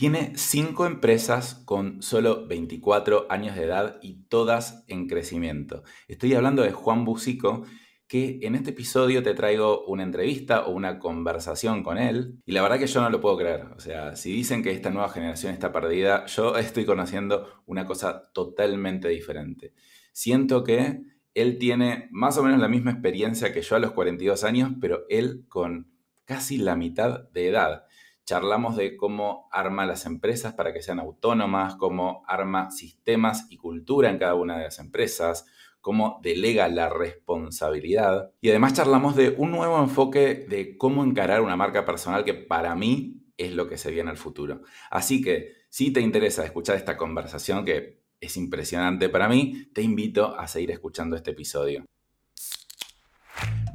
Tiene cinco empresas con solo 24 años de edad y todas en crecimiento. Estoy hablando de Juan Bucico, que en este episodio te traigo una entrevista o una conversación con él. Y la verdad que yo no lo puedo creer. O sea, si dicen que esta nueva generación está perdida, yo estoy conociendo una cosa totalmente diferente. Siento que él tiene más o menos la misma experiencia que yo a los 42 años, pero él con casi la mitad de edad charlamos de cómo arma las empresas para que sean autónomas, cómo arma sistemas y cultura en cada una de las empresas, cómo delega la responsabilidad. Y además charlamos de un nuevo enfoque de cómo encarar una marca personal que para mí es lo que se viene al futuro. Así que si te interesa escuchar esta conversación que es impresionante para mí, te invito a seguir escuchando este episodio.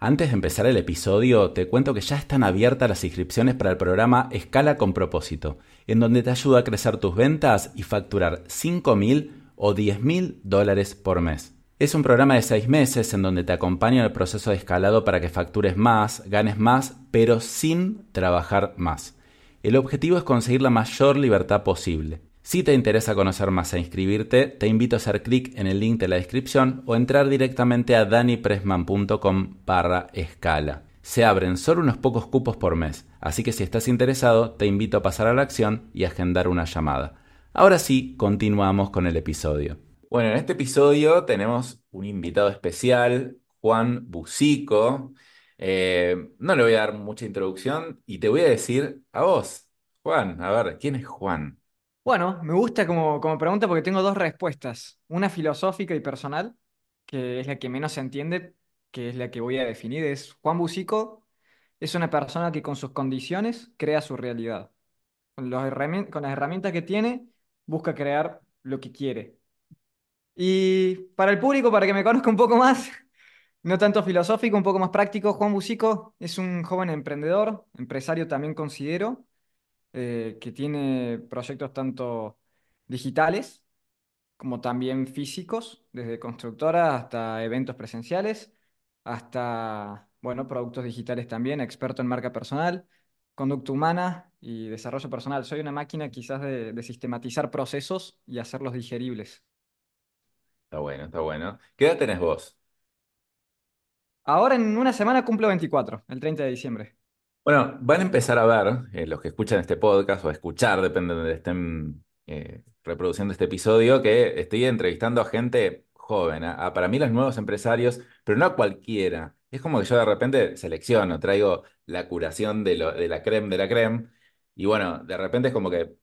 Antes de empezar el episodio, te cuento que ya están abiertas las inscripciones para el programa Escala con propósito, en donde te ayuda a crecer tus ventas y facturar 5 mil o 10 mil dólares por mes. Es un programa de 6 meses en donde te acompaño en el proceso de escalado para que factures más, ganes más, pero sin trabajar más. El objetivo es conseguir la mayor libertad posible. Si te interesa conocer más e inscribirte, te invito a hacer clic en el link de la descripción o entrar directamente a danipresman.com barra escala. Se abren solo unos pocos cupos por mes, así que si estás interesado, te invito a pasar a la acción y agendar una llamada. Ahora sí, continuamos con el episodio. Bueno, en este episodio tenemos un invitado especial, Juan Bucico. Eh, no le voy a dar mucha introducción y te voy a decir a vos, Juan, a ver, ¿quién es Juan? Bueno, me gusta como, como pregunta porque tengo dos respuestas. Una filosófica y personal, que es la que menos se entiende, que es la que voy a definir. Es Juan Bucico es una persona que con sus condiciones crea su realidad. Con, los con las herramientas que tiene, busca crear lo que quiere. Y para el público, para que me conozca un poco más, no tanto filosófico, un poco más práctico, Juan Bucico es un joven emprendedor, empresario también considero, eh, que tiene proyectos tanto digitales como también físicos, desde constructoras hasta eventos presenciales, hasta, bueno, productos digitales también, experto en marca personal, conducta humana y desarrollo personal. Soy una máquina quizás de, de sistematizar procesos y hacerlos digeribles. Está bueno, está bueno. ¿Qué edad tenés vos? Ahora en una semana cumplo 24, el 30 de diciembre. Bueno, van a empezar a ver, eh, los que escuchan este podcast o a escuchar, depende de donde estén eh, reproduciendo este episodio, que estoy entrevistando a gente joven, a, para mí los nuevos empresarios, pero no a cualquiera. Es como que yo de repente selecciono, traigo la curación de, de la creme de la creme, y bueno, de repente es como que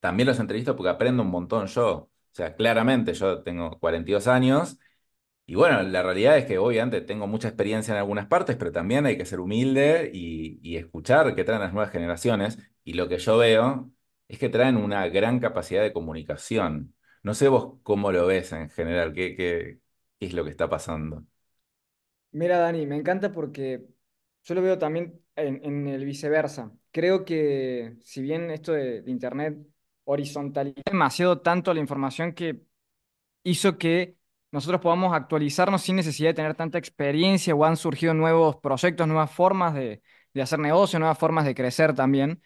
también los entrevisto porque aprendo un montón yo. O sea, claramente yo tengo 42 años y bueno, la realidad es que obviamente tengo mucha experiencia en algunas partes, pero también hay que ser humilde y, escuchar qué traen las nuevas generaciones. Y lo que yo veo es que traen una gran capacidad de comunicación. No sé vos cómo lo ves en general, qué, qué, es lo que está pasando. Mira, Dani, me encanta porque yo lo veo también en, el viceversa. Creo que si bien esto de, de Internet horizontalizó demasiado tanto la información que hizo que nosotros podamos actualizarnos sin necesidad de tener tanta experiencia o han surgido nuevos proyectos, nuevas formas de, hacer negocio, nuevas formas de crecer también,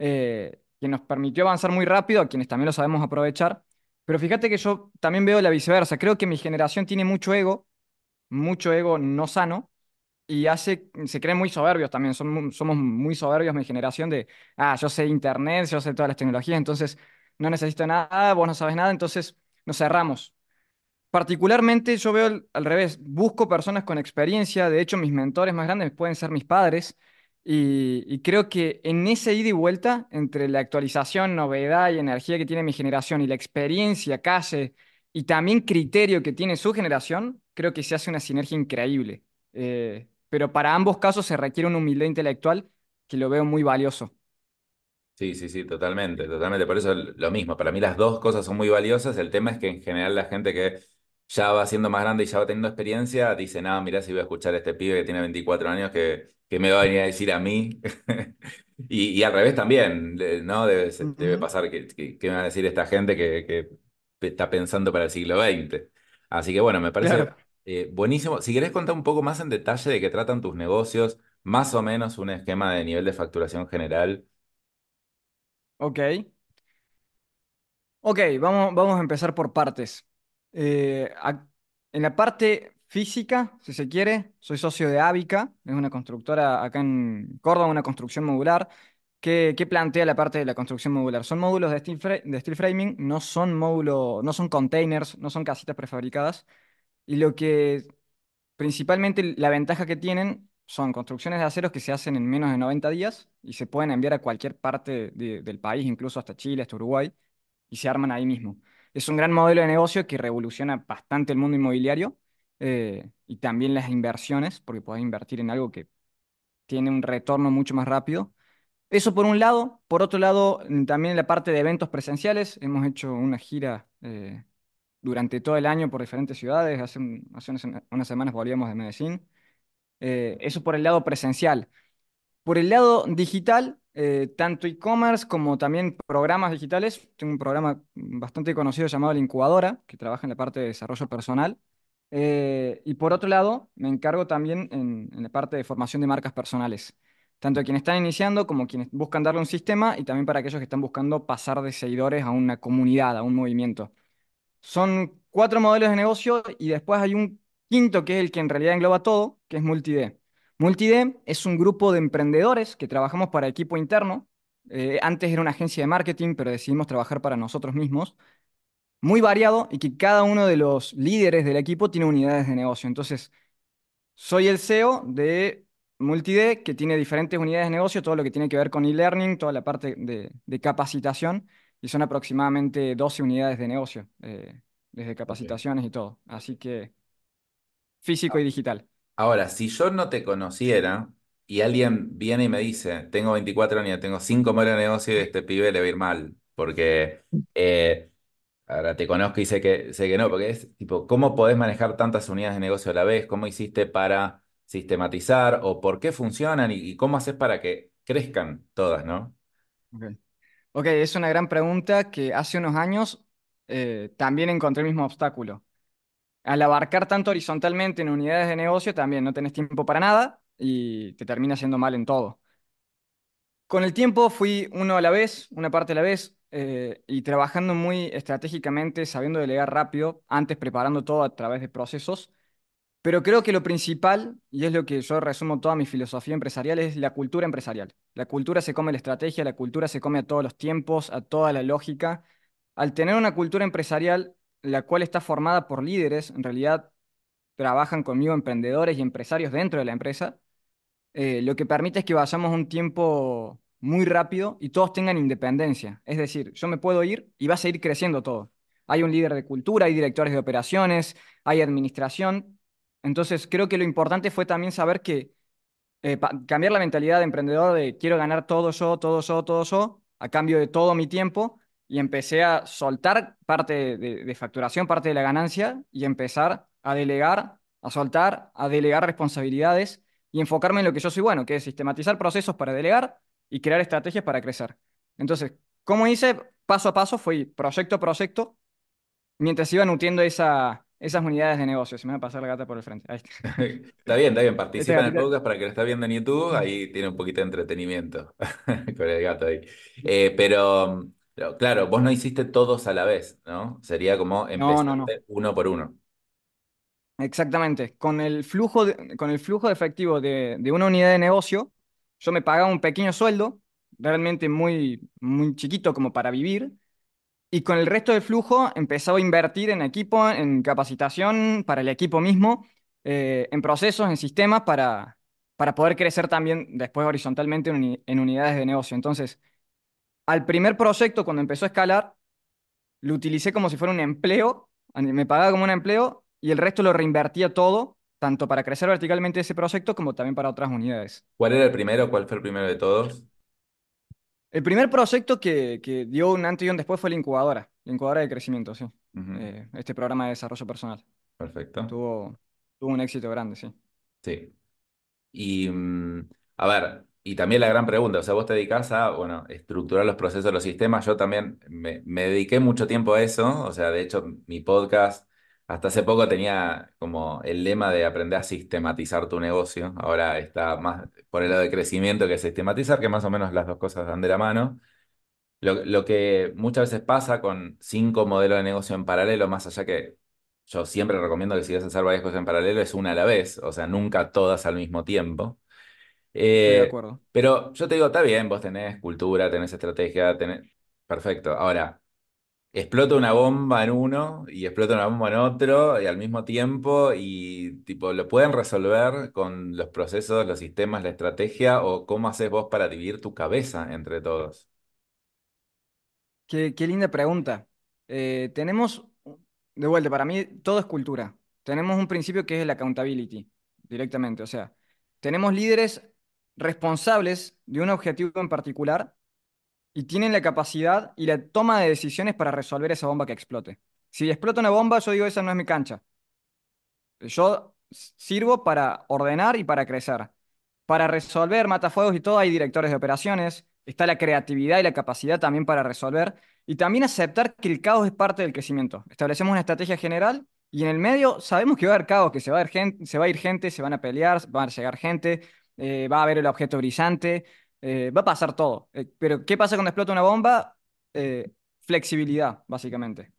eh, que nos permitió avanzar muy rápido, a quienes también lo sabemos aprovechar. Pero fíjate que yo también veo la viceversa. Creo que mi generación tiene mucho ego, mucho ego no sano, y hace, se creen muy soberbios también. somos muy soberbios mi generación de, ah, yo sé internet, yo sé todas las tecnologías, entonces no necesito nada, vos no sabes nada, entonces nos cerramos. Particularmente yo veo al, revés, busco personas con experiencia, de hecho mis mentores más grandes pueden ser mis padres, y, creo que en ese ida y vuelta entre la actualización, novedad y energía que tiene mi generación y la experiencia, calle y también criterio que tiene su generación, creo que se hace una sinergia increíble. Eh, pero para ambos casos se requiere una humildad intelectual que lo veo muy valioso. Sí, sí, sí, totalmente, totalmente. Por eso lo mismo, para mí las dos cosas son muy valiosas. El tema es que en general la gente que ya va siendo más grande y ya va teniendo experiencia, dice, no, mirá si voy a escuchar a este pibe que tiene 24 años que, que me va a venir a decir a mí. y, y al revés también, ¿no? Debe, debe pasar que, que, que me va a decir esta gente que, que está pensando para el siglo XX. Así que bueno, me parece Claro. eh, buenísimo. Si querés contar un poco más en detalle de qué tratan tus negocios, más o menos un esquema de nivel de facturación general. Ok. Ok, vamos, vamos a empezar por partes. Eh, en la parte física, si se quiere, soy socio de Avica, es una constructora acá en Córdoba, una construcción modular. ¿Qué, plantea la parte de la construcción modular? Son módulos de steel, framing, no son módulos, no son containers, no son casitas prefabricadas. Y lo que Principalmente la ventaja que tienen son construcciones de aceros que se hacen en menos de 90 días y se pueden enviar a cualquier parte de- del país, incluso hasta Chile, hasta Uruguay, y se arman ahí mismo. Es un gran modelo de negocio que revoluciona bastante el mundo inmobiliario eh, y también las inversiones, porque podés invertir en algo que tiene un retorno mucho más rápido. Eso por un lado. Por otro lado, mm, también la parte de eventos presenciales. Hemos hecho una gira eh, durante todo el año por diferentes ciudades. Hace, un- hace unas, unas semanas volvíamos de Medellín. Eh, eso por el lado presencial. Por el lado digital, eh, tanto e-commerce como también programas digitales. Tengo un programa bastante conocido llamado La Incubadora, que trabaja en la parte de desarrollo personal. Eh, y por otro lado, me encargo también en, la parte de formación de marcas personales, tanto a quienes están iniciando como quienes buscan darle un sistema y también para aquellos que están buscando pasar de seguidores a una comunidad, a un movimiento. Son cuatro modelos de negocio y después hay un quinto que es el que en realidad engloba todo, que es Multid. Multid es un grupo de emprendedores que trabajamos para equipo interno. Eh, antes era una agencia de marketing, pero decidimos trabajar para nosotros mismos. Muy variado y que cada uno de los líderes del equipo tiene unidades de negocio. Entonces, soy el CEO de Multid, que tiene diferentes unidades de negocio, todo lo que tiene que ver con e-learning, toda la parte de, de capacitación, y son aproximadamente 12 unidades de negocio, eh, desde capacitaciones y todo. Así que físico y digital. Ahora, si yo no te conociera y alguien viene y me dice, tengo 24 años, tengo 5 modelos de negocio y este pibe le va a ir mal, porque eh, ahora te conozco y sé que, sé que no, porque es tipo, ¿cómo podés manejar tantas unidades de negocio a la vez? ¿Cómo hiciste para sistematizar o por qué funcionan y, cómo haces para que crezcan todas, ¿no? Ok, Ok, es una gran pregunta que hace unos años eh, también encontré el mismo obstáculo. Al abarcar tanto horizontalmente en unidades de negocio, también no tenés tiempo para nada y te termina yendo mal en todo. Con el tiempo fui uno a la vez, una parte a la vez, eh, y trabajando muy estratégicamente, sabiendo delegar rápido, antes preparando todo a través de procesos. Pero creo que lo principal, y es lo que yo resumo toda mi filosofía empresarial, es la cultura empresarial. La cultura se come la estrategia, la cultura se come a todos los tiempos, a toda la lógica. Al tener una cultura empresarial, la cual está formada por líderes, en realidad trabajan conmigo emprendedores y empresarios dentro de la empresa eh, lo que permite es que vayamos un tiempo muy rápido y todos tengan independencia. Es decir, yo me puedo ir y va a seguir creciendo todo. Hay un líder de cultura, hay directores de operaciones, hay administración. Entonces, creo que lo importante fue también saber que eh, cambiar la mentalidad de emprendedor de quiero ganar todo yo, todo yo, todo yo, a cambio de todo mi tiempo, y empecé a soltar parte de, de facturación, parte de la ganancia, y empezar a delegar, a soltar, a delegar responsabilidades y enfocarme en lo que yo soy bueno, que es sistematizar procesos para delegar y crear estrategias para crecer. Entonces, ¿cómo hice? Paso a paso, fui proyecto a proyecto, mientras iba nutriendo esa, esas unidades de negocio. Se me va a pasar la gata por el frente. Ahí está. Está bien, está bien, Este participa en el podcast para que lo está viendo en YouTube, ahí tiene un poquito de entretenimiento con el gato ahí. Eh, pero, pero, claro, vos no hiciste todos a la vez, ¿no? Sería como empezar no, no. uno por uno. Exactamente. Con el flujo de, con el flujo de efectivo de, de una unidad de negocio, yo me pagaba un pequeño sueldo, realmente muy, muy chiquito como para vivir, y con el resto del flujo empezaba a invertir en equipo, en capacitación para el equipo mismo, eh, en procesos, en sistemas para, para poder crecer también después horizontalmente en, uni- en unidades de negocio. Entonces, al primer proyecto, cuando empezó a escalar, lo utilicé como si fuera un empleo, me pagaba como un empleo y el resto lo reinvertía todo, tanto para crecer verticalmente ese proyecto como también para otras unidades. ¿Cuál era el primero? ¿Cuál fue el primero de todos? El primer proyecto que, que dio un antes y un después fue la incubadora, la incubadora de crecimiento, sí. Eh, este programa de desarrollo personal. Perfecto. Tuvo, tuvo un éxito grande, sí. Sí. Y, mm, a ver, y también la gran pregunta, o sea, vos te dedicás a, bueno, estructurar los procesos, los sistemas, yo también me, dediqué mucho tiempo a eso, o sea, de hecho, mi podcast hasta hace poco tenía como el lema de aprender a sistematizar tu negocio, ahora está más por el lado de crecimiento que sistematizar, que más o menos las dos cosas dan de la mano. Lo, lo que muchas veces pasa con cinco modelos de negocio en paralelo, más allá que yo siempre recomiendo que si vas a hacer varias cosas en paralelo, es una a la vez, o sea, nunca todas al mismo tiempo. Estoy de Eh, acuerdo. pero yo te digo, está bien, vos tenés cultura, tenés estrategia, tenés... Perfecto. Ahora, explota una bomba en uno y explota una bomba en otro y al mismo tiempo y tipo, ¿lo pueden resolver con los procesos, los sistemas, la estrategia o cómo haces vos para dividir tu cabeza entre todos? Qué, qué linda pregunta. Eh, tenemos, de vuelta, para mí todo es cultura. Tenemos un principio que es el accountability, directamente. O sea, tenemos líderes responsables de un objetivo en particular y tienen la capacidad y la toma de decisiones para resolver esa bomba que explote. Si explota una bomba, yo digo, esa no es mi cancha. Yo sirvo para ordenar y para crecer. Para resolver matafuegos y todo hay directores de operaciones, está la creatividad y la capacidad también para resolver y también aceptar que el caos es parte del crecimiento. Establecemos una estrategia general y en el medio sabemos que va a haber caos, que se va a ir gente, se va a, ir gente, se van a pelear, va a llegar gente, eh, va a haber el objeto brillante, eh, va a pasar todo. Eh, pero ¿qué pasa cuando explota una bomba? Flexibilidad, básicamente.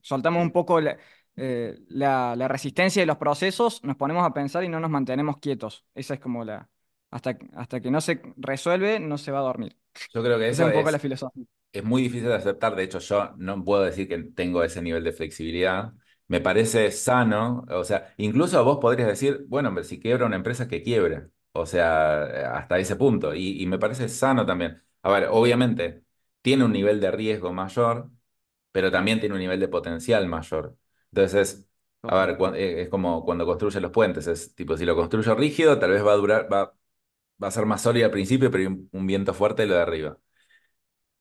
Soltamos un poco la, la, la resistencia de los procesos, nos ponemos a pensar y no nos mantenemos quietos. Esa es como la... Hasta, hasta que no se resuelve, no se va a dormir. Yo creo que Esa es un poco la es filosofía. Es muy difícil de aceptar, de hecho yo no puedo decir que tengo ese nivel de flexibilidad. Me parece sano, o sea, incluso vos podrías decir, bueno, hombre, si quiebra una empresa, que quiebre. O sea, hasta ese punto. Y, y me parece sano también. A ver, obviamente, tiene un nivel de riesgo mayor, pero también tiene un nivel de potencial mayor. Entonces, a ver, eh, es como cuando construyen los puentes, es tipo, si lo construyo rígido, tal vez va a durar, va, va a ser más sólido al principio, pero hay un, un viento fuerte lo de arriba.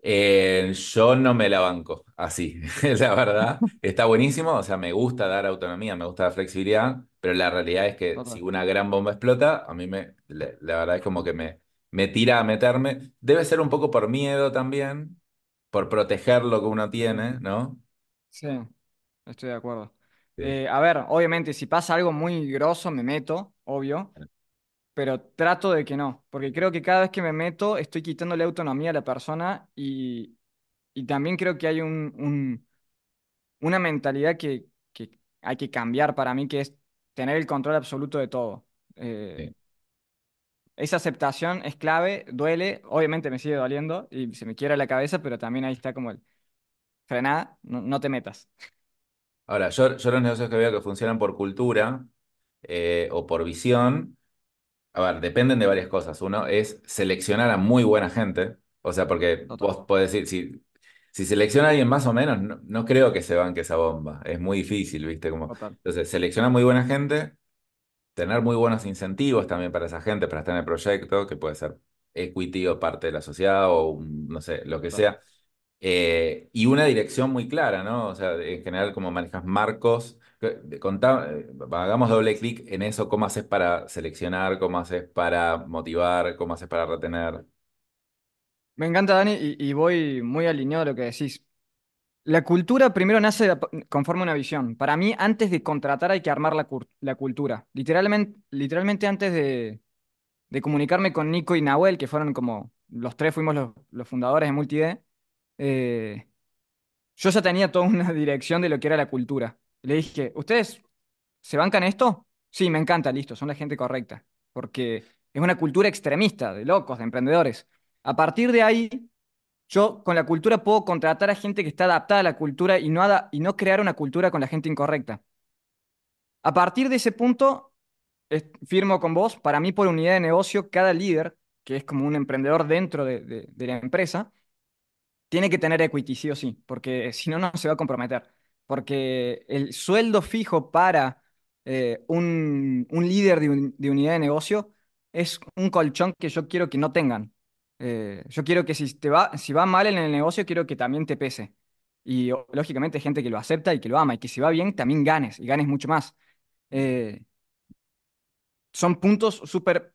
Eh, yo no me la banco así, la verdad. Está buenísimo, o sea, me gusta dar autonomía, me gusta la flexibilidad, pero la realidad es que si una gran bomba explota, a mí me, la, la verdad es como que me, me tira a meterme. Debe ser un poco por miedo también, por proteger lo que uno tiene, ¿no? Sí, estoy de acuerdo. Sí. Eh, a ver, obviamente, si pasa algo muy grosso, me meto, obvio, pero trato de que no, porque creo que cada vez que me meto estoy quitándole autonomía a la persona y, y también creo que hay un, un- una mentalidad que, que hay que cambiar para mí, que es tener el control absoluto de todo. Eh, Sí. esa aceptación es clave, duele, obviamente me sigue doliendo y se me quiebra la cabeza, pero también ahí está como el frená, no, no te metas. Ahora, yo, yo los negocios que veo que funcionan por cultura eh, o por visión. A ver, dependen de varias cosas. Uno es seleccionar a muy buena gente. O sea, porque Total, vos podés decir, si, si selecciona a alguien más o menos, no, no creo que se banque esa bomba. Es muy difícil, ¿viste? Como, total, entonces, selecciona muy buena gente, tener muy buenos incentivos también para esa gente, para estar en el proyecto, que puede ser equity o parte de la sociedad o no sé, lo que total. sea. Eh, y una dirección muy clara, ¿no? O sea, en general, cómo manejas marcos. Contá, eh, hagamos doble clic en eso, cómo haces para seleccionar, cómo haces para motivar, cómo haces para retener. Me encanta, Dani, y, voy muy alineado a lo que decís. La cultura primero nace conforme una visión. Para mí, antes de contratar hay que armar la, cultura. Literalmente, literalmente antes de, comunicarme con Nico y Nahuel, que fueron como los tres fuimos los, los fundadores de Multid, eh, yo ya tenía toda una dirección de lo que era la cultura. Le dije, ¿ustedes se bancan esto? Sí, me encanta, listo, son la gente correcta. Porque es una cultura extremista, de locos, de emprendedores. A partir de ahí yo con la cultura puedo contratar a gente que está adaptada a la cultura y no, y no crear una cultura con la gente incorrecta. A partir de ese punto, firmo con vos, para mí por unidad de negocio, cada líder, que es como un emprendedor dentro de, de- de la empresa, tiene que tener equity, sí o sí, porque si no, no se va a comprometer. Porque el sueldo fijo para eh, un, un líder de, un- de unidad de negocio es un colchón que yo quiero que no tengan. Eh, yo quiero que si te va, si va mal en el negocio, quiero que también te pese. Y lógicamente hay gente que lo acepta y que lo ama, y que si va bien, también ganes, y ganes mucho más. Eh, son puntos súper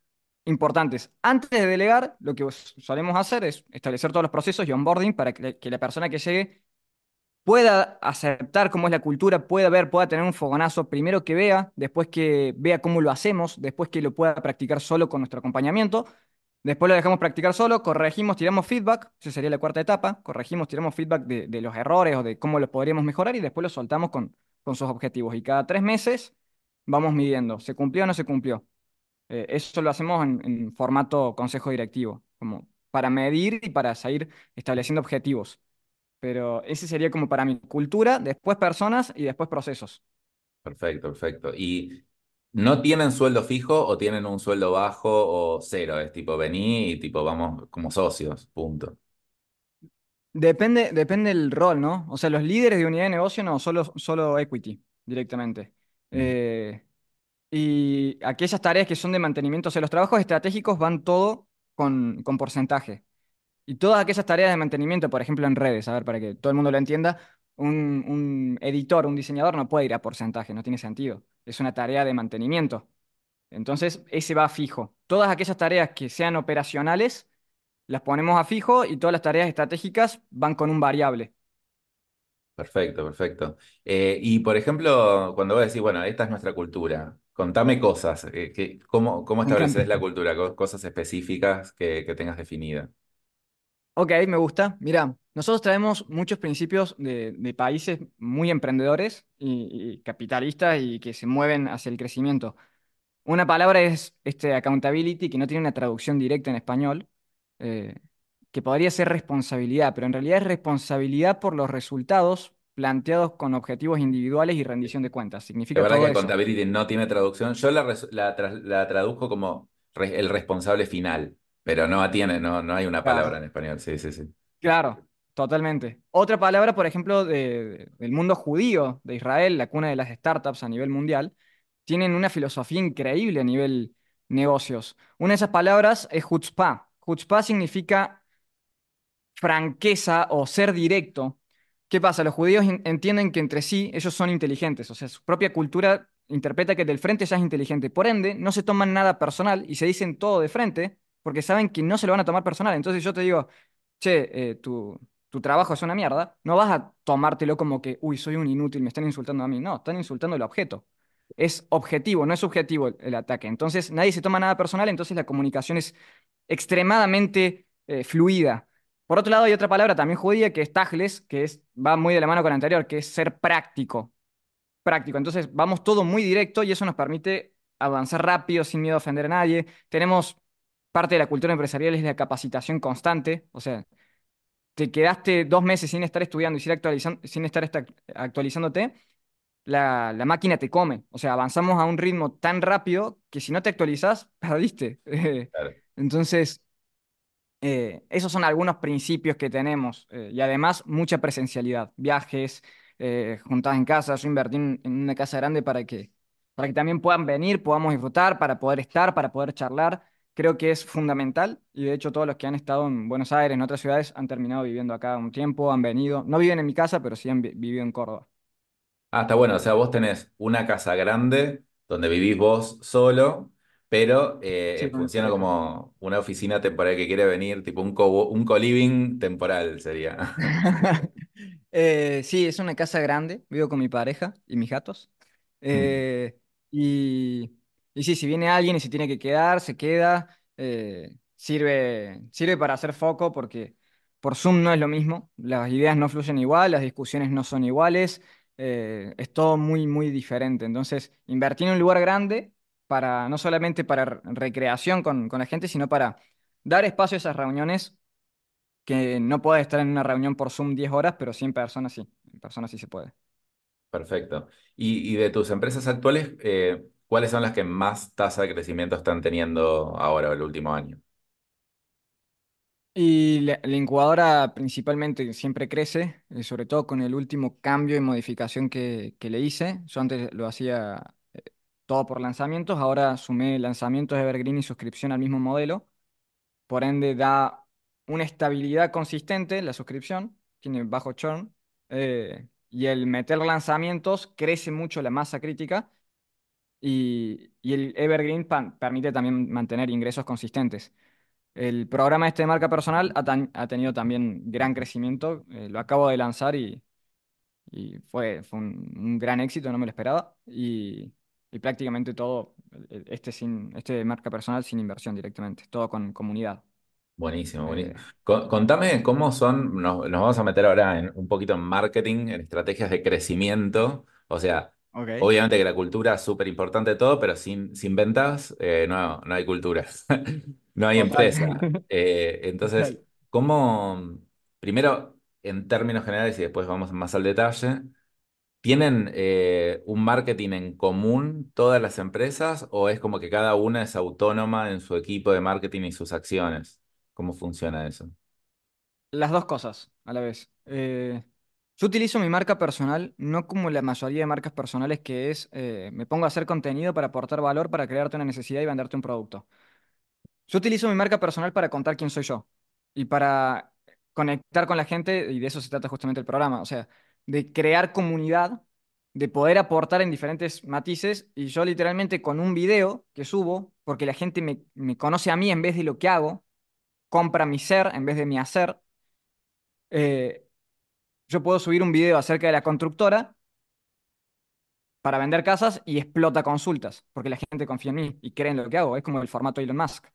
importantes. Antes de delegar, lo que os- solemos hacer es establecer todos los procesos y onboarding para que, la persona que llegue pueda aceptar cómo es la cultura, pueda ver, pueda tener un fogonazo, primero que vea, después que vea cómo lo hacemos, después que lo pueda practicar solo con nuestro acompañamiento. Después lo dejamos practicar solo, corregimos, tiramos feedback, esa sería la cuarta etapa, corregimos, tiramos feedback de, de los errores o de cómo los podríamos mejorar y después lo soltamos con, con sus objetivos. Y cada tres meses vamos midiendo, ¿se cumplió o no se cumplió? Eh, eso lo hacemos en, en formato consejo directivo, como para medir y para seguir estableciendo objetivos. Pero ese sería como para mi cultura, después personas y después procesos. Perfecto, perfecto. ¿Y no tienen sueldo fijo o tienen un sueldo bajo o cero? Es tipo, vení y tipo, vamos como socios, punto. Depende, depende del rol, ¿no? O sea, los líderes de unidad de negocio no, solo, solo equity directamente. Mm, Eh, y aquellas tareas que son de mantenimiento, o sea, los trabajos estratégicos van todo con, con porcentaje. Y todas aquellas tareas de mantenimiento, por ejemplo, en redes, a ver, para que todo el mundo lo entienda, un, un editor, un diseñador no puede ir a porcentaje, no tiene sentido. Es una tarea de mantenimiento. Entonces, ese va fijo. Todas aquellas tareas que sean operacionales, las ponemos a fijo y todas las tareas estratégicas van con un variable. Perfecto, perfecto. Eh, y por ejemplo, cuando vos decís, bueno, esta es nuestra cultura, contame cosas, eh, que, ¿cómo, cómo Me encanta. estableces la cultura? Co- Cosas específicas que, que tengas definidas. Ok, me gusta. Mira, nosotros traemos muchos principios de, de países muy emprendedores y, y capitalistas y que se mueven hacia el crecimiento. Una palabra es este, accountability, que no tiene una traducción directa en español, eh, que podría ser responsabilidad, pero en realidad es responsabilidad por los resultados planteados con objetivos individuales y rendición de cuentas. Significa verdad todo que eso. accountability no tiene traducción. Yo la, la, la traduzco como re- el responsable final, pero no tiene, no, no hay una palabra en español. Sí, sí, sí. Claro, totalmente. Otra palabra, por ejemplo, de- del mundo judío de Israel, la cuna de las startups a nivel mundial, tienen una filosofía increíble a nivel negocios. Una de esas palabras es chutzpah. Chutzpah significa franqueza o ser directo. ¿Qué pasa? Los judíos en- entienden que entre sí ellos son inteligentes, o sea, su propia cultura interpreta que del frente ya es inteligente. Por ende, no se toman nada personal y se dicen todo de frente porque saben que no se lo van a tomar personal. Entonces yo te digo, che, eh, tu, tu trabajo es una mierda, no vas a tomártelo como que, uy, soy un inútil, me están insultando a mí. No, están insultando el objeto. Es objetivo, no es subjetivo el, el ataque. Entonces nadie se toma nada personal, entonces la comunicación es extremadamente eh, fluida. Por otro lado, hay otra palabra también judía que es tajles, que es, va muy de la mano con la anterior, que es ser práctico. Práctico. Entonces, vamos todo muy directo y eso nos permite avanzar rápido, sin miedo a ofender a nadie. Tenemos parte de la cultura empresarial es la capacitación constante. O sea, te quedaste dos meses sin estar estudiando y sin, actualizan- sin estar esta- actualizándote, la, la máquina te come. O sea, avanzamos a un ritmo tan rápido que si no te actualizas, perdiste. Claro. Entonces, eh, esos son algunos principios que tenemos eh, y además mucha presencialidad, viajes, eh, juntadas en casa. Yo invertí en, una casa grande para que, para que también puedan venir, podamos disfrutar, para poder estar, para poder charlar. Creo que es fundamental y de hecho todos los que han estado en Buenos Aires, en otras ciudades, han terminado viviendo acá un tiempo, han venido. No viven en mi casa, pero sí han vi- vivido en Córdoba. Ah, está bueno. O sea, vos tenés una casa grande donde vivís vos solo, pero eh, funciona como una oficina temporal que quiere venir, tipo un co, un co-living temporal sería. Eh, sí, es una casa grande, vivo con mi pareja y mis gatos. Mm, Eh, y, y sí, si viene alguien y se tiene que quedar, se queda. eh, sirve, sirve para hacer foco porque por Zoom no es lo mismo, las ideas no fluyen igual, las discusiones no son iguales, es todo muy, muy diferente. Entonces, invertir en un lugar grande para, no solamente para re- recreación con, con la gente, sino para dar espacio a esas reuniones que no puedes estar en una reunión por Zoom 10 horas, pero sí en persona sí. En persona sí se puede. perfecto. Y, y de tus empresas actuales, eh, ¿cuáles son las que más tasa de crecimiento están teniendo ahora o el último año? Y la, la incubadora principalmente siempre crece, eh, sobre todo con el último cambio y modificación que, que le hice. Yo antes lo hacía todo por lanzamientos, ahora sumé lanzamientos Evergreen y suscripción al mismo modelo. Por ende, da una estabilidad consistente en la suscripción, tiene bajo churn, eh, y el meter lanzamientos crece mucho la masa crítica y, y el Evergreen permite también mantener ingresos consistentes. El programa este de marca personal ha tenido también gran crecimiento, eh, lo acabo de lanzar y, y fue, fue un, un gran éxito, no me lo esperaba, y, y prácticamente todo, eh, este, sin, este de marca personal sin inversión directamente, todo con comunidad. Buenísimo, buenísimo. Eh, Co- Contame cómo son, nos, nos vamos a meter ahora en, un poquito en marketing, en estrategias de crecimiento. O sea, obviamente que la cultura es súper importante todo, pero sin, sin ventas eh, no, no hay cultura, no hay empresa. Eh, entonces. ¿cómo, primero en términos generales y después vamos más al detalle, ¿tienen eh, un marketing en común todas las empresas o es como que cada una es autónoma en su equipo de marketing y sus acciones? ¿Cómo funciona eso? Las dos cosas a la vez. Eh, yo utilizo mi marca personal no como la mayoría de marcas personales que es, eh, me pongo a hacer contenido para aportar valor, para crearte una necesidad y venderte un producto. Yo utilizo mi marca personal para contar quién soy yo y para conectar con la gente, y de eso se trata justamente el programa, o sea, de crear comunidad, de poder aportar en diferentes matices, y yo literalmente con un video que subo, porque la gente me, me conoce a mí en vez de lo que hago, compra mi ser en vez de mi hacer, eh, yo puedo subir un video acerca de la constructora para vender casas y explota consultas, porque la gente confía en mí y cree en lo que hago, es como el formato Elon Musk.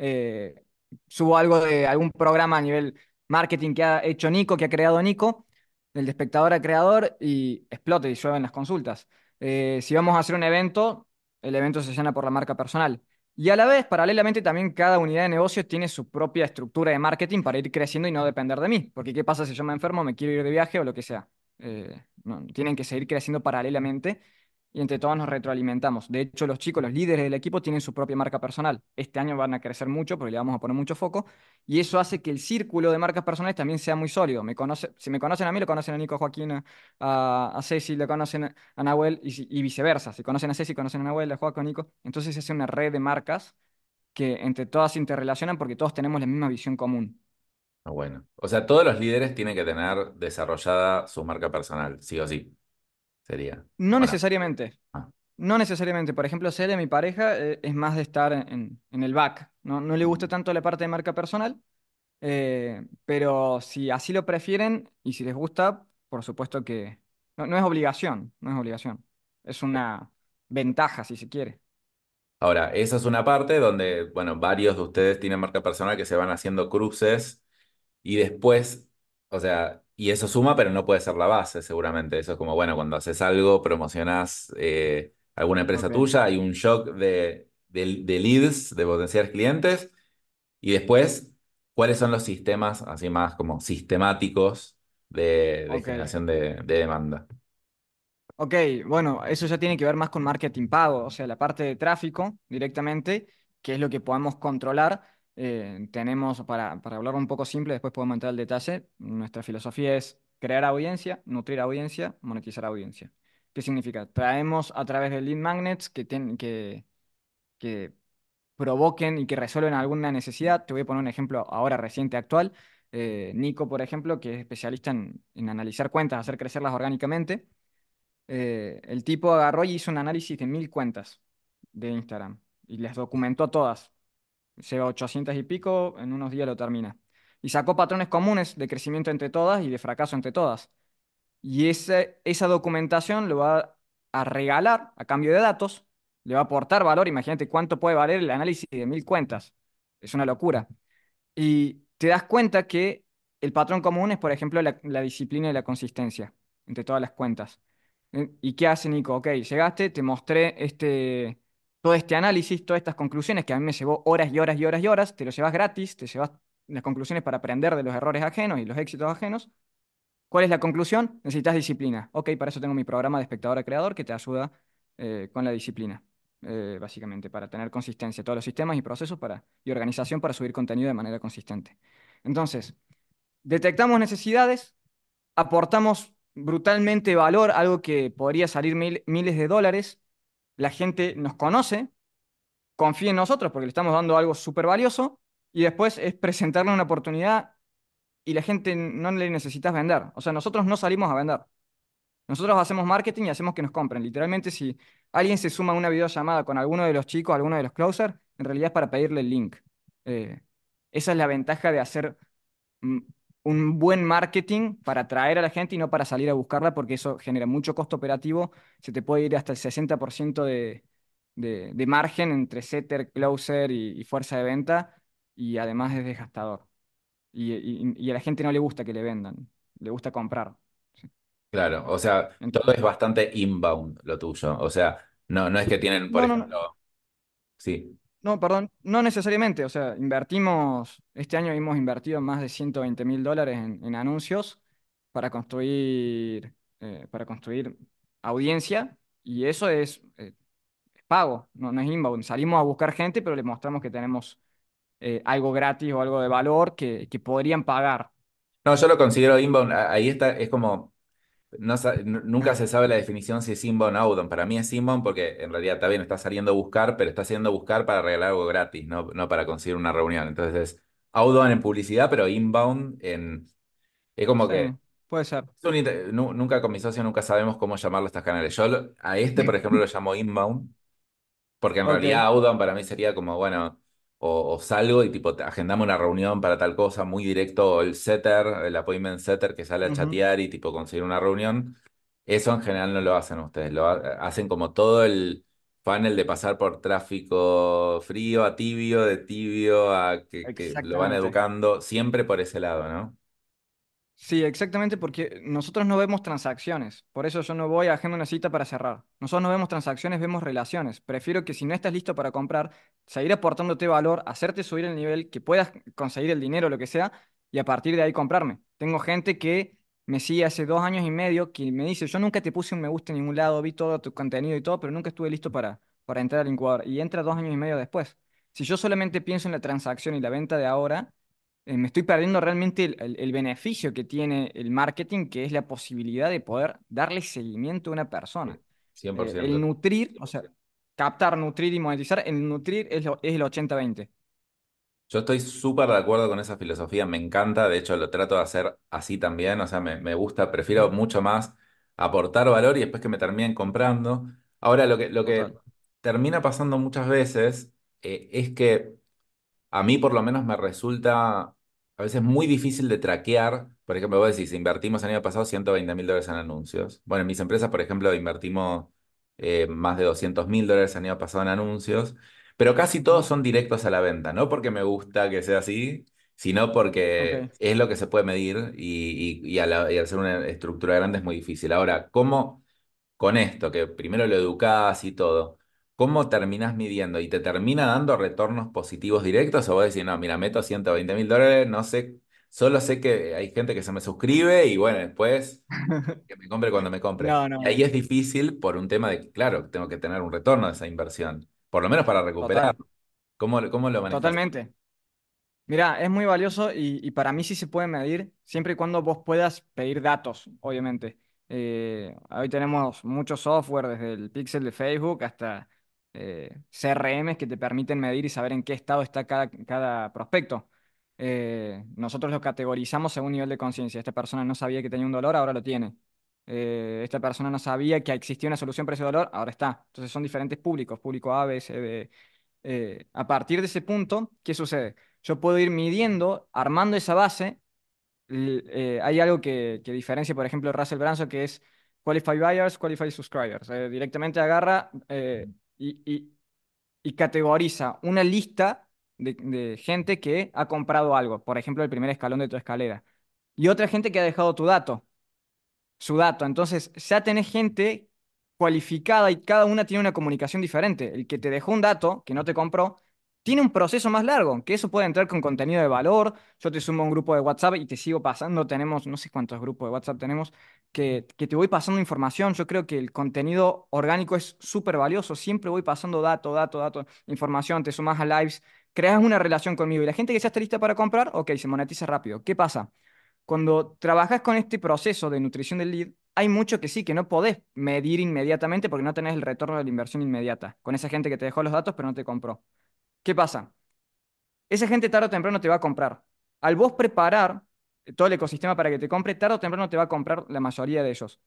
eh, subo algo de algún programa a nivel marketing que ha hecho Nico, que ha creado Nico, el de espectador a creador, y explota y llueven las consultas. Eh, si vamos a hacer un evento, el evento se llena por la marca personal. Y a la vez, paralelamente, también cada unidad de negocio tiene su propia estructura de marketing para ir creciendo y no depender de mí. Porque ¿qué pasa si yo me enfermo, me quiero ir de viaje o lo que sea? Eh, tienen que seguir creciendo paralelamente y entre todos nos retroalimentamos. De hecho, los chicos, los líderes del equipo, tienen su propia marca personal. Este año van a crecer mucho porque le vamos a poner mucho foco y eso hace que el círculo de marcas personales también sea muy sólido. Si me conocen a mí, lo conocen a Nico Joaquín, a, a a Ceci, lo conocen a, a Nahuel y viceversa. Si conocen a Ceci, conocen a Nahuel, a Joaquín, a Nico. Entonces se hace una red de marcas que entre todas se interrelacionan porque todos tenemos la misma visión común. Ah, Bueno, o sea, todos los líderes tienen que tener desarrollada su marca personal, sí o sí, sería. No necesariamente. Ah, No necesariamente. Por ejemplo, Cele, mi pareja, eh, es más de estar en, en el back. No, no le gusta tanto la parte de marca personal, eh, pero si así lo prefieren y si les gusta, por supuesto que no, no es obligación, no es obligación. Es una ventaja, si se quiere. Ahora, esa es una parte donde, bueno, varios de ustedes tienen marca personal que se van haciendo cruces y después, o sea, y eso suma, pero no puede ser la base, seguramente. Eso es como, bueno, cuando haces algo, promocionás eh, alguna empresa Ok. tuya, hay un shock de, de, de leads, de potenciales clientes, y después, ¿cuáles son los sistemas así más como sistemáticos de, de Ok. generación de, de demanda? Ok, bueno, eso ya tiene que ver más con marketing pago, o sea, la parte de tráfico directamente, que es lo que podemos controlar. Eh, tenemos, para, para hablar un poco simple, después podemos entrar al detalle, nuestra filosofía es crear audiencia, nutrir audiencia, monetizar audiencia. ¿Qué significa? Traemos a través de lead magnets que, ten- que, que provoquen y que resuelven alguna necesidad. Te voy a poner un ejemplo ahora reciente, actual. Eh, Nico, por ejemplo, que es especialista en, en analizar cuentas, hacer crecerlas orgánicamente eh, el tipo agarró y hizo un análisis de mil cuentas de Instagram y les documentó todas. Lleva 800 y pico, en unos días lo termina. Y sacó patrones comunes de crecimiento entre todas y de fracaso entre todas. Y ese- esa documentación lo va a regalar a cambio de datos, le va a aportar valor. Imagínate cuánto puede valer el análisis de mil cuentas. Es una locura. Y te das cuenta que el patrón común es, por ejemplo, la, disciplina y la consistencia entre todas las cuentas. ¿Y qué hace Nico? Ok, llegaste, te mostré este, todo este análisis, todas estas conclusiones que a mí me llevó horas y horas y horas y horas, te lo llevas gratis, te llevas las conclusiones para aprender de los errores ajenos y los éxitos ajenos. ¿Cuál es la conclusión? Necesitas disciplina. Ok, para eso tengo mi programa de espectador a creador que te ayuda eh, con la disciplina, eh, básicamente, para tener consistencia, todos los sistemas y procesos para, y organización para subir contenido de manera consistente. Entonces, detectamos necesidades, aportamos brutalmente valor, algo que podría salir mil- miles de dólares, la gente nos conoce, confía en nosotros porque le estamos dando algo súper valioso y después es presentarle una oportunidad y la gente no le necesitas vender. O sea, nosotros no salimos a vender. Nosotros hacemos marketing y hacemos que nos compren. Literalmente, si alguien se suma a una videollamada con alguno de los chicos, alguno de los closers, en realidad es para pedirle el link. Eh, esa es la ventaja de hacer mm, un buen marketing para atraer a la gente y no para salir a buscarla, porque eso genera mucho costo operativo. Se te puede ir hasta el 60% de, de, de, margen entre setter, closer y, y, fuerza de venta, y además es desgastador. Y, y, y, a la gente no le gusta que le vendan, le gusta comprar. Claro, o sea, todo es bastante inbound lo tuyo. O sea, no, no es que tienen, por No, no, no. ejemplo, sí, No, perdón, no necesariamente. O sea, invertimos, este año hemos invertido más de 120 mil dólares en, anuncios para construir, eh, para construir audiencia y eso es, eh, es pago, no, no es inbound. Salimos a buscar gente, pero le mostramos que tenemos eh, algo gratis o algo de valor que, que podrían pagar. No, yo lo considero inbound. Ahí está, es como, no, nunca se sabe la definición si es inbound o outbound. Para mí es inbound porque en realidad está bien, está saliendo a buscar, pero está saliendo a buscar para regalar algo gratis, no, no para conseguir una reunión. Entonces es outbound en publicidad, pero inbound en... Es como Sí, que puede ser. un nunca con mi socio nunca sabemos cómo llamarlo a estos canales. Yo lo- a este, por ejemplo, lo llamo inbound. Porque en realidad Ok. Outbound para mí sería como, bueno, o, o salgo y tipo agendame una reunión para tal cosa, muy directo, o el setter, el appointment setter que sale a chatear y tipo conseguir una reunión. Eso en general no lo hacen ustedes, lo ha- hacen como todo el funnel de pasar por tráfico frío a tibio, de tibio a que, que lo van educando, siempre por ese lado, ¿no? Sí, exactamente, porque nosotros no vemos transacciones. Por eso yo no voy a agenda una cita para cerrar. Nosotros no vemos transacciones, vemos relaciones. Prefiero que si no estás listo para comprar, seguir aportándote valor, hacerte subir el nivel, que puedas conseguir el dinero, lo que sea, y a partir de ahí comprarme. Tengo gente que me sigue hace dos años y medio que me dice, yo nunca te puse un me gusta en ningún lado, vi todo tu contenido y todo, pero nunca estuve listo para, para entrar al incubador. Y entra dos años y medio después. Si yo solamente pienso en la transacción y la venta de ahora eh, me estoy perdiendo realmente el, el- el beneficio que tiene el marketing, que es la posibilidad de poder darle seguimiento a una persona. cien por Eh, el nutrir, o sea, captar, nutrir y monetizar, el nutrir es, lo- es el ochenta veinte Yo estoy súper de acuerdo con esa filosofía, me encanta, de hecho lo trato de hacer así también, o sea, me, me gusta, prefiero mucho más aportar valor y después que me terminen comprando. Ahora, lo que, lo que Total. termina pasando muchas veces eh, es que a mí por lo menos me resulta a veces muy difícil de traquear. Por ejemplo, vos decís, invertimos el año pasado 120 mil dólares en anuncios. Bueno, en mis empresas, por ejemplo, invertimos eh, más de 200 mil dólares el año pasado en anuncios, pero casi todos son directos a la venta, no porque me gusta que sea así, sino porque es lo que se puede medir y, y, y, a la- y al ser una estructura grande es muy difícil. Ahora, ¿cómo? con esto, que primero lo educás y todo, ¿cómo terminás midiendo? ¿Y te termina dando retornos positivos directos? ¿O vos decís, no, mira, meto 120 mil dólares, no sé, solo sé que hay gente que se me suscribe y bueno, después que me compre cuando me compre? No, Y ahí no, es difícil por un tema de que, claro, tengo que tener un retorno de esa inversión, por lo menos para recuperar. total, ¿Cómo, cómo lo manejas? totalmente. Mira, es muy valioso y, y para mí sí se puede medir siempre y cuando vos puedas pedir datos, obviamente. Eh, hoy tenemos mucho software, desde el Pixel de Facebook hasta eh, CRMs que te permiten medir y saber en qué estado está cada, cada prospecto. Eh, nosotros lo categorizamos según nivel de conciencia. Esta persona no sabía que tenía un dolor, ahora lo tiene. Eh, esta persona no sabía que existía una solución para ese dolor, ahora está. Entonces son diferentes públicos, público A, B, C, D. Eh, a partir de ese punto, ¿qué sucede? Yo puedo ir midiendo, armando esa base. hay algo que, que diferencia, por ejemplo, Russell Branson, que es Qualify Buyers, Qualify Subscribers. Directamente agarra y, y- categoriza una lista de, de gente que ha comprado algo, por ejemplo, el primer escalón de tu escalera, y otra gente que ha dejado tu dato su dato. Entonces, ya tenés gente cualificada y cada una tiene una comunicación diferente. El que te dejó un dato, que no te compró, tiene un proceso más largo, que eso puede entrar con contenido de valor. Yo te sumo a un grupo de WhatsApp y te sigo pasando. Tenemos, no sé cuántos grupos de WhatsApp tenemos, que, que te voy pasando información. Yo creo que el contenido orgánico es súper valioso. Siempre voy pasando dato, dato, dato, información. Te sumas a lives, creas una relación conmigo. Y la gente que ya está lista para comprar, ok, se monetiza rápido. ¿Qué pasa? Cuando trabajas con este proceso de nutrición del lead, hay mucho que sí, que no podés medir inmediatamente porque no tenés el retorno de la inversión inmediata con esa gente que te dejó los datos pero no te compró. ¿Qué pasa? esa gente tarde o temprano te va a comprar. Al vos preparar todo el ecosistema para que te compre, tarde o temprano te va a comprar la mayoría de ellos.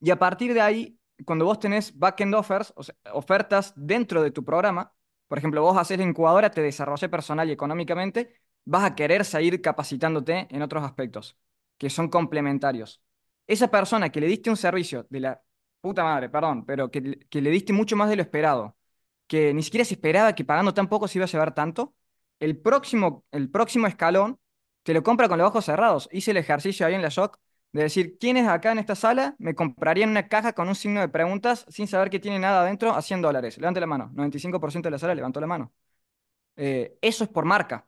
Y a partir de ahí, cuando vos tenés backend offers, ofertas dentro de tu programa, por ejemplo, vos haces la incubadora, te desarrollé personal y económicamente, vas a querer seguir capacitándote en otros aspectos que son complementarios. Esa persona que le diste un servicio de la puta madre, perdón, pero que le diste mucho más de lo esperado, que ni siquiera se esperaba que pagando tan poco se iba a llevar tanto, el próximo, el próximo escalón te lo compra con los ojos cerrados. Hice el ejercicio ahí en la Shock de decir, ¿quiénes acá en esta sala me comprarían una caja con un signo de preguntas sin saber que tiene nada adentro a 100 dólares? Levante la mano. 95% de la sala levantó la mano. Eh, eso es por marca.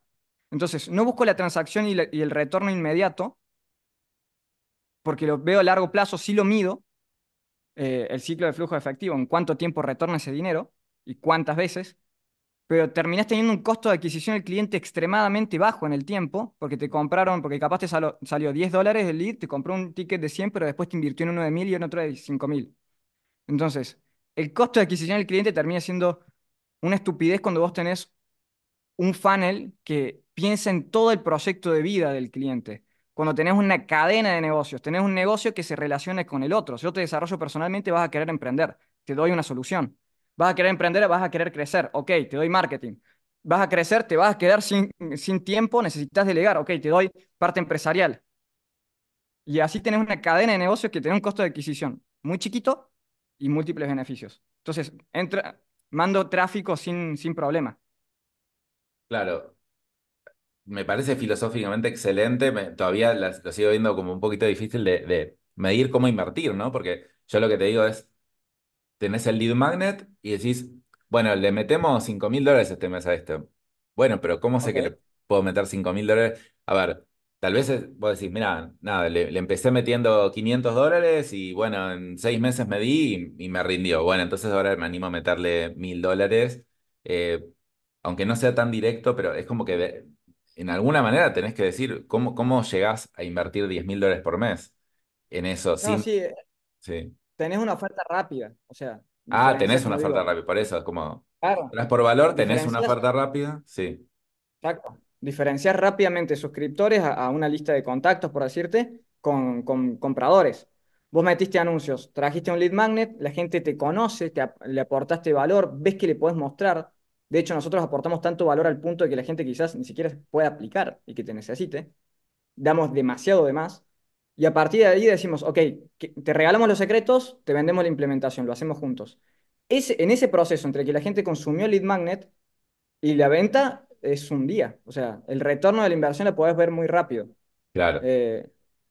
Entonces, no busco la transacción y, el retorno inmediato, porque lo veo a largo plazo, sí lo mido, eh, el ciclo de flujo efectivo, en cuánto tiempo retorna ese dinero y cuántas veces, pero terminás teniendo un costo de adquisición del cliente extremadamente bajo en el tiempo, porque te compraron, porque capaz te salió 10 dólares el lead, te compró un ticket de 100, pero después te invirtió en uno de 1000 y en otro de 5000. Entonces, el costo de adquisición del cliente termina siendo una estupidez cuando vos tenés un funnel que piensa en todo el proyecto de vida del cliente. Cuando tenés una cadena de negocios, tenés un negocio que se relaciona con el otro. Si yo te desarrollo personalmente, vas a querer emprender. Te doy una solución. Vas a querer emprender, vas a querer crecer. Ok, te doy marketing. Vas a crecer, te vas a quedar sin, sin tiempo, necesitas delegar. Ok, te doy parte empresarial. Y así tenés una cadena de negocios que tiene un costo de adquisición muy chiquito y múltiples beneficios. Entonces, entra, mando tráfico sin, sin problema. Claro, me parece filosóficamente excelente, todavía lo sigo viendo como un poquito difícil de, de, medir cómo invertir, ¿no? Porque yo lo que te digo es, tenés el lead magnet y decís, bueno, le metemos 5 mil dólares este mes a esto. Bueno, pero ¿cómo sé que le puedo meter 5 mil dólares? A ver, tal vez vos decís, mira, nada, le, empecé metiendo 500 dólares y bueno, en seis meses me di y, me rindió. Bueno, entonces ahora me animo a meterle mil dólares. Eh, aunque no sea tan directo, pero es como que en alguna manera tenés que decir cómo, cómo llegás a invertir 10 mil dólares por mes en eso. No, sin... sí, sí, tenés una oferta rápida, o sea. Ah, tenés una oferta rápida, por eso es como... Claro. por valor, tenés una oferta rápida, sí. Exacto. Diferenciar rápidamente suscriptores a, una lista de contactos, por decirte, con, con, compradores. Vos metiste anuncios, trajiste un lead magnet, la gente te conoce, te, le aportaste valor, ves que le podés mostrar, de hecho, nosotros aportamos tanto valor al punto de que la gente quizás ni siquiera pueda aplicar y que te necesite. Damos demasiado de más. Y a partir de ahí decimos, ok, te regalamos los secretos, te vendemos la implementación, lo hacemos juntos. Ese, en ese proceso entre que la gente consumió Lead Magnet y la venta es un día. O sea, el retorno de la inversión la podés ver muy rápido. Claro. Eh,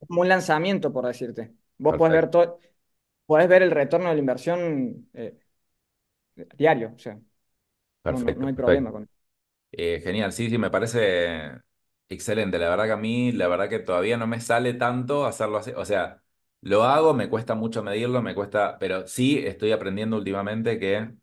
como un lanzamiento, por decirte. Vos podés ver, todo, podés ver el retorno de la inversión eh, diario. O sea, Perfecto. No, hay problema con eh, genial, sí, sí, me parece excelente. La verdad que a mí, la verdad que todavía no me sale tanto hacerlo así. O sea, lo hago, me cuesta mucho medirlo, me cuesta, pero sí estoy aprendiendo últimamente que,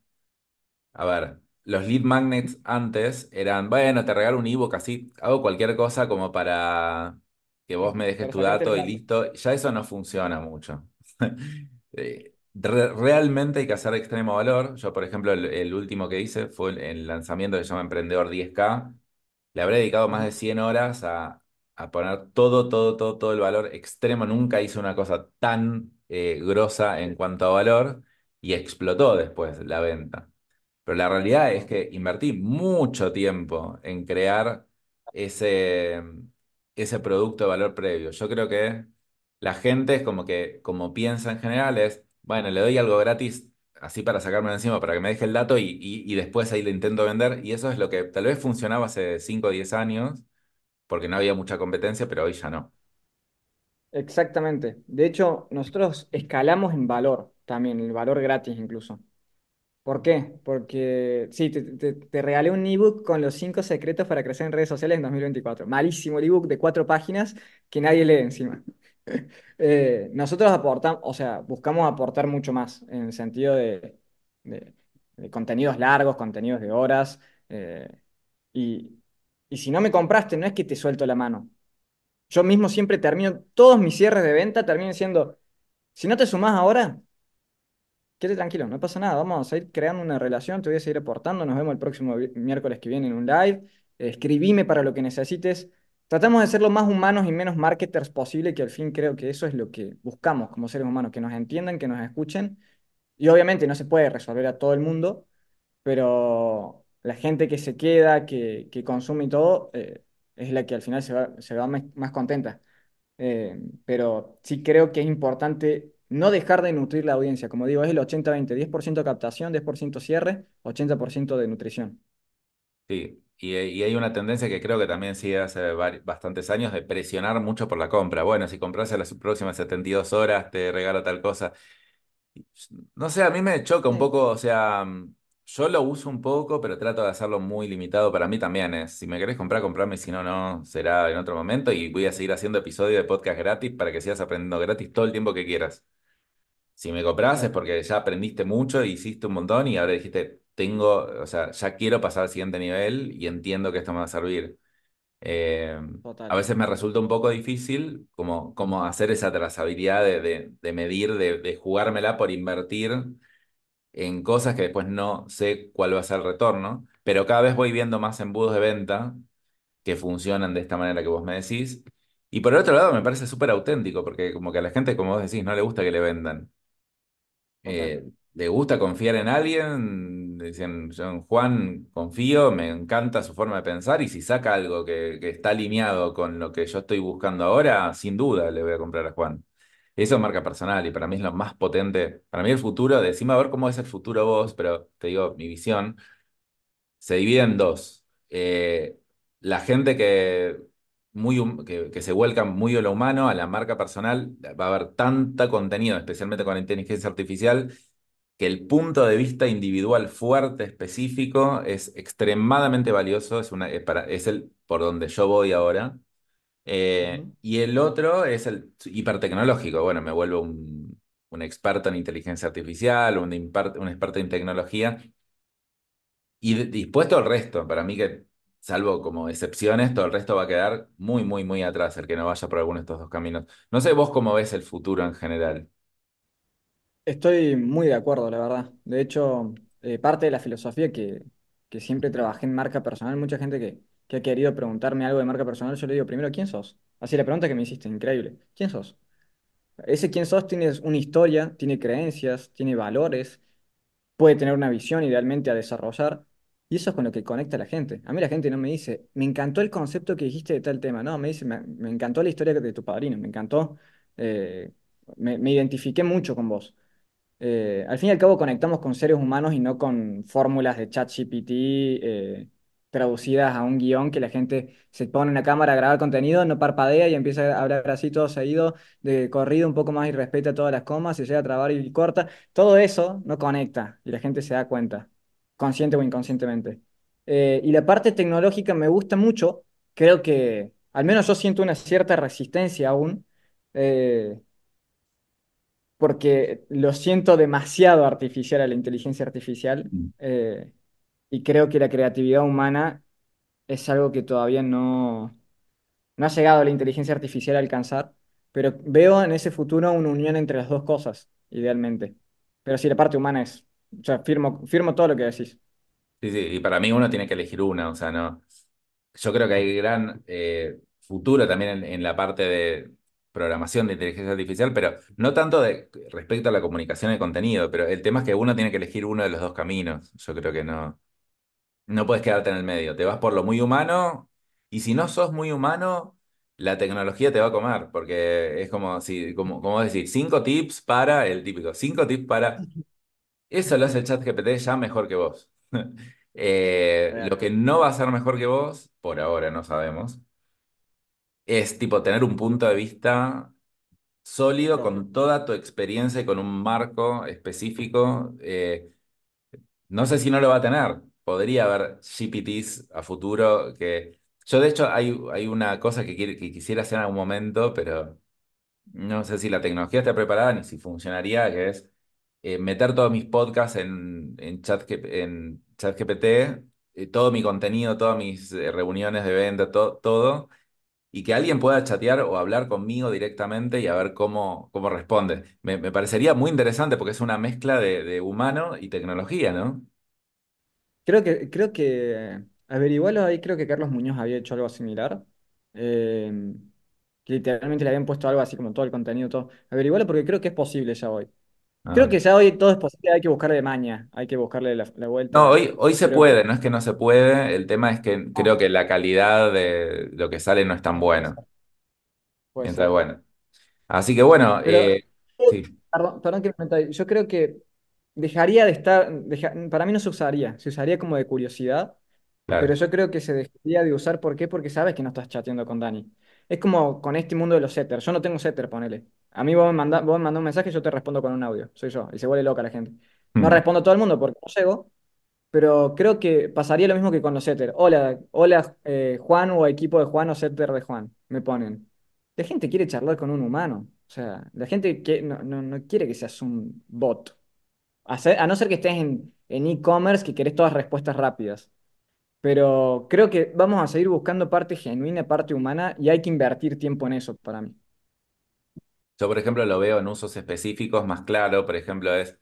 a ver, los lead magnets antes eran, bueno, te regalo un ebook así, hago cualquier cosa como para que vos me dejes tu dato y listo. Ya eso no funciona mucho. Eh, realmente hay que hacer extremo valor. Yo, por ejemplo, el, último que hice fue el, lanzamiento que se llama Emprendedor 10K. Le habré dedicado más de 100 horas a, poner todo, todo, todo, todo el valor extremo. Nunca hice una cosa tan eh, grosa en cuanto a valor y explotó después la venta. Pero la realidad es que invertí mucho tiempo en crear ese, ese producto de valor previo. Yo creo que la gente es como que, como piensa en general, es bueno, le doy algo gratis así para sacarme de encima, para que me deje el dato y, después ahí le intento vender. Y eso es lo que tal vez funcionaba hace 5 o 10 años, porque no había mucha competencia, pero hoy ya no. Exactamente. De hecho, nosotros escalamos en valor también, el valor gratis incluso. ¿Por qué? Porque sí, te, regalé un ebook con los 5 secretos para crecer en redes sociales en 2024. Malísimo el ebook de cuatro páginas que nadie lee encima. Eh, nosotros aportamos, o sea, buscamos aportar mucho más en el sentido de, contenidos largos, contenidos de horas. Eh, y, si no me compraste, no es que te suelto la mano. Yo mismo siempre termino, todos mis cierres de venta terminan siendo, si no te sumás ahora, quédate tranquilo, no pasa nada, vamos a ir creando una relación, te voy a seguir aportando, nos vemos el próximo miércoles que viene en un live. escribime para lo que necesites. Tratamos de ser lo más humanos y menos marketers posible, que al fin creo que eso es lo que buscamos como seres humanos, que nos entiendan, que nos escuchen. Y obviamente no se puede resolver a todo el mundo, pero la gente que se queda, que, que consume y todo, eh, es la que al final se va, se va más, contenta. Eh, pero sí creo que es importante no dejar de nutrir la audiencia. Como digo, es el 80-20, 10% captación, 10% cierre, 80% de nutrición. Sí, y, y, hay una tendencia que creo que también sigue hace bastantes años de presionar mucho por la compra. Bueno, si compras en las próximas 72 horas, te regalo tal cosa. No sé, a mí me choca un poco, o sea, yo lo uso un poco, pero trato de hacerlo muy limitado. Para mí también es, si me querés comprar, comprarme, si no, no, será en otro momento. Y voy a seguir haciendo episodios de podcast gratis para que sigas aprendiendo gratis todo el tiempo que quieras. Si me compras es porque ya aprendiste mucho, hiciste un montón y ahora dijiste, tengo, o sea, ya quiero pasar al siguiente nivel y entiendo que esto me va a servir. Eh, a veces me resulta un poco difícil como, como hacer esa trazabilidad de, de, medir, de, de, jugármela por invertir en cosas que después no sé cuál va a ser el retorno, pero cada vez voy viendo más embudos de venta que funcionan de esta manera que vos me decís. Y por el otro lado me parece súper auténtico, porque como que a la gente, como vos decís, no le gusta que le vendan. Eh, le gusta confiar en alguien, dicen, Juan, confío, me encanta su forma de pensar y si saca algo que, está alineado con lo que yo estoy buscando ahora, sin duda le voy a comprar a Juan. Eso es marca personal y para mí es lo más potente. Para mí el futuro, decime a ver cómo es el futuro vos, pero te digo, mi visión se divide en dos. Eh, la gente que, muy, que, que, se vuelca muy a lo humano, a la marca personal, va a haber tanta contenido, especialmente con inteligencia artificial, que el punto de vista individual fuerte, específico, es extremadamente valioso, es, una, para, es el por donde yo voy ahora. Eh, y el otro es el hipertecnológico. Bueno, me vuelvo un, un experto en inteligencia artificial, un, un experto en tecnología. Y dispuesto al resto, para mí que, salvo como excepciones, todo el resto va a quedar muy, muy, muy atrás, el que no vaya por alguno de estos dos caminos. No sé vos cómo ves el futuro en general. Estoy muy de acuerdo, la verdad. De hecho, eh, parte de la filosofía que, que, siempre trabajé en marca personal, mucha gente que, que, ha querido preguntarme algo de marca personal, yo le digo primero, ¿quién sos? Así la pregunta que me hiciste, increíble. ¿Quién sos? Ese quién sos tiene una historia, tiene creencias, tiene valores, puede tener una visión idealmente a desarrollar, y eso es con lo que conecta a la gente. A mí la gente no me dice, me encantó el concepto que dijiste de tal tema, no, me dice, me, encantó la historia de tu padrino, me encantó, eh, me, me identifiqué mucho con vos. Eh, al fin y al cabo conectamos con seres humanos y no con fórmulas de ChatGPT eh, traducidas a un guion que la gente se pone una cámara a grabar contenido, no parpadea y empieza a hablar así todo seguido, de corrido un poco más y respeta todas las comas, se llega a trabar y corta. Todo eso no conecta y la gente se da cuenta, consciente o inconscientemente. Eh, y la parte tecnológica me gusta mucho, creo que al menos yo siento una cierta resistencia aún porque lo siento demasiado artificial a la inteligencia artificial Mm. eh, y creo que la creatividad humana es algo que todavía no, no ha llegado a la inteligencia artificial a alcanzar, pero veo en ese futuro una unión entre las dos cosas, idealmente. Pero sí, la parte humana es, o sea, firmo, firmo todo lo que decís. Sí, sí, y para mí uno tiene que elegir una, o sea, no. Yo creo que hay gran eh, futuro también en, en la parte de programación de inteligencia artificial, pero no tanto de, respecto a la comunicación de contenido, pero el tema es que uno tiene que elegir uno de los dos caminos. Yo creo que no, no puedes quedarte en el medio. Te vas por lo muy humano y si no sos muy humano, la tecnología te va a comer, porque es como, si, como, como decir, cinco tips para el típico, cinco tips para... Eso lo hace el chat GPT ya mejor que vos. Eh, lo que no va a ser mejor que vos, por ahora no sabemos, es tipo tener un punto de vista sólido con toda tu experiencia y con un marco específico. eh, no sé si no lo va a tener. Podría haber GPTs a futuro que... Yo de hecho hay, hay una cosa que, quiere- que quisiera hacer en algún momento, pero no sé si la tecnología está preparada ni si funcionaría, que es eh, meter todos mis podcasts en, en chat, en ChatGPT, eh, todo mi contenido, todas mis eh, reuniones de venta, to- todo y que alguien pueda chatear o hablar conmigo directamente y a ver cómo, cómo responde. Me, me parecería muy interesante porque es una mezcla de, humano y tecnología, ¿no? Creo que, creo que Averigualo ahí, creo que Carlos Muñoz había hecho algo similar. eh, literalmente le habían puesto algo así como todo el contenido, todo. Averigualo porque creo que es posible ya hoy. Creo que ya hoy todo es posible, hay que buscarle maña, hay que buscarle la, la No, vuelta. hoy, hoy se Creo que puede, no es que no se puede, el tema es que no, creo que la calidad de lo que sale no es tan ser. Puede Entonces, ser. bueno. Así que bueno, Pero, eh, sí, perdón, perdón que me. Yo creo que dejaría de estar, deja- para mí no se usaría, se usaría como de curiosidad, pero claro. yo creo que se dejaría de usar, ¿por qué? Porque sabes que no estás chateando con Dani. Es como con este mundo de los setters, yo no tengo setter, ponele. A mí vos me mandás, vos me mandás un mensaje y yo te respondo con un audio, soy yo, y se vuelve loca la gente. No Mm. respondo a todo el mundo porque no llego, pero creo que pasaría lo mismo que con los setters. Hola, hola eh, Juan o equipo de Juan o setter de Juan, me ponen. La gente quiere charlar con un humano, o sea, la gente que, no, no, no quiere que seas un bot. A, ser- a no ser que estés en en e-commerce que querés todas respuestas rápidas. Pero creo que vamos a seguir buscando parte genuina, parte humana, y hay que invertir tiempo en eso para mí. Yo, por ejemplo, lo veo en usos específicos más claro, por ejemplo, es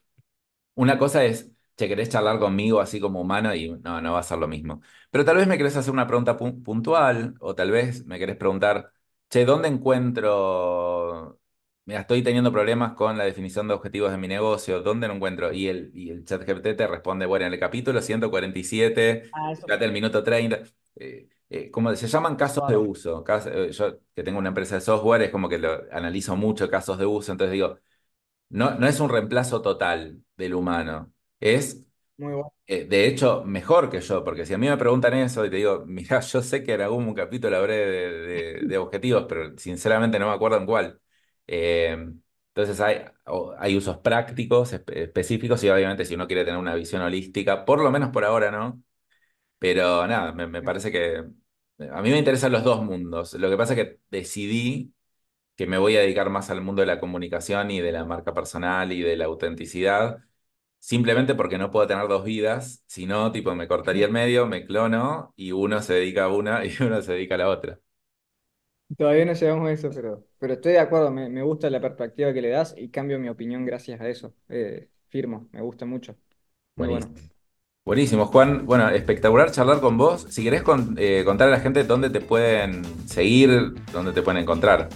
Una cosa es, che, querés charlar conmigo así como humano y no, no va a ser lo mismo. Pero tal vez me querés hacer una pregunta pu- puntual o tal vez me querés preguntar, che, ¿dónde encuentro? Mira, estoy teniendo problemas con la definición de objetivos de mi negocio, ¿dónde lo encuentro? Y el, y el chat GPT te responde, bueno, en el capítulo 147, Ah, fíjate el minuto 30. Eh, eh, como se llaman casos de uso. Eh, yo que tengo una empresa de software es como que lo analizo mucho casos de uso, entonces digo, no, no es un reemplazo total del humano. Es, Muy bueno. eh, de hecho, mejor que yo, porque si a mí me preguntan eso y te digo, mira, yo sé que en algún capítulo habré de, de- de objetivos, pero sinceramente no me acuerdo en cuál. Eh, entonces hay, hay usos prácticos espe- específicos y obviamente si uno quiere tener una visión holística, por lo menos por ahora no, pero nada, me, me parece que a mí me interesan los dos mundos. Lo que pasa es que decidí que me voy a dedicar más al mundo de la comunicación y de la marca personal y de la autenticidad, simplemente porque no puedo tener dos vidas, si no, tipo, me cortaría el medio, me clono y uno se dedica a una y uno se dedica a la otra. Todavía no llegamos a eso, pero, pero estoy de acuerdo, me, me gusta la perspectiva que le das y cambio mi opinión gracias a eso. Eh, firmo, me gusta mucho. Muy bueno. Buenísimo. Juan. Bueno, espectacular charlar con vos. Si querés con- eh, contar a la gente dónde te pueden seguir, dónde te pueden encontrar.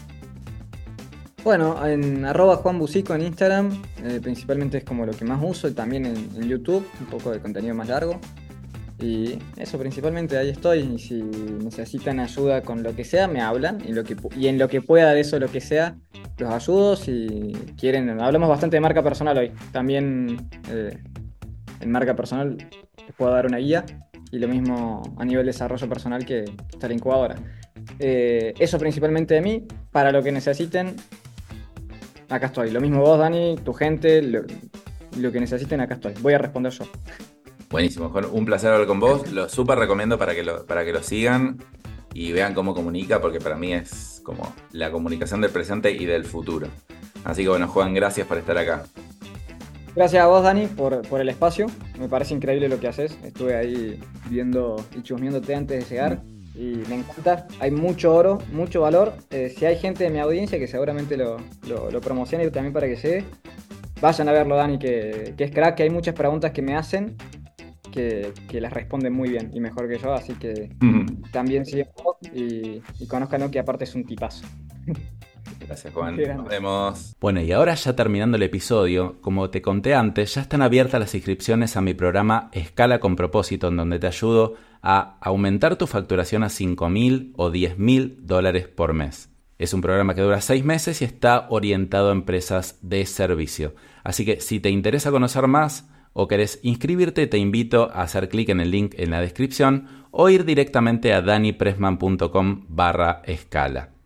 Bueno, en arroba Juan en Instagram, eh, principalmente es como lo que más uso, y también en, YouTube, un poco de contenido más largo. Y eso principalmente, ahí estoy. Y si necesitan ayuda con lo que sea, me hablan. Y, lo que, y en lo que pueda de eso, lo que sea, los ayudo. Si quieren, hablamos bastante de marca personal hoy. También eh, en marca personal les puedo dar una guía. Y lo mismo a nivel de desarrollo personal que está la incubadora. Eh, eso principalmente de mí. Para lo que necesiten, acá estoy. Lo mismo vos, Dani, tu gente, lo, lo que necesiten, acá estoy. Voy a responder yo. Buenísimo, Juan. Un placer hablar con vos. Lo súper recomiendo para que lo, para que lo sigan y vean cómo comunica, porque para mí es como la comunicación del presente y del futuro. Así que bueno, Juan, gracias por estar acá. Gracias a vos, Dani, por, por el espacio. Me parece increíble lo que haces. Estuve ahí viendo y chusmeándote antes de llegar y me encanta. Hay mucho oro, mucho valor. Eh, si hay gente de mi audiencia que seguramente lo, lo, lo promociona y también para que llegue, vayan a verlo, Dani, que, que es crack, que hay muchas preguntas que me hacen que, que las responden muy bien y mejor que yo, así que también síganlo y, y conózcanlo que aparte es un tipazo. Gracias, Juan. Nos vemos. Bueno, y ahora ya terminando el episodio, como te conté antes, ya están abiertas las inscripciones a mi programa Escala con propósito, en donde te ayudo a aumentar tu facturación a 5 mil o 10 mil dólares por mes. Es un programa que dura 6 meses y está orientado a empresas de servicio. Así que si te interesa conocer más o querés inscribirte, te invito a hacer clic en el link en la descripción o ir directamente a danipressman.com barra escala.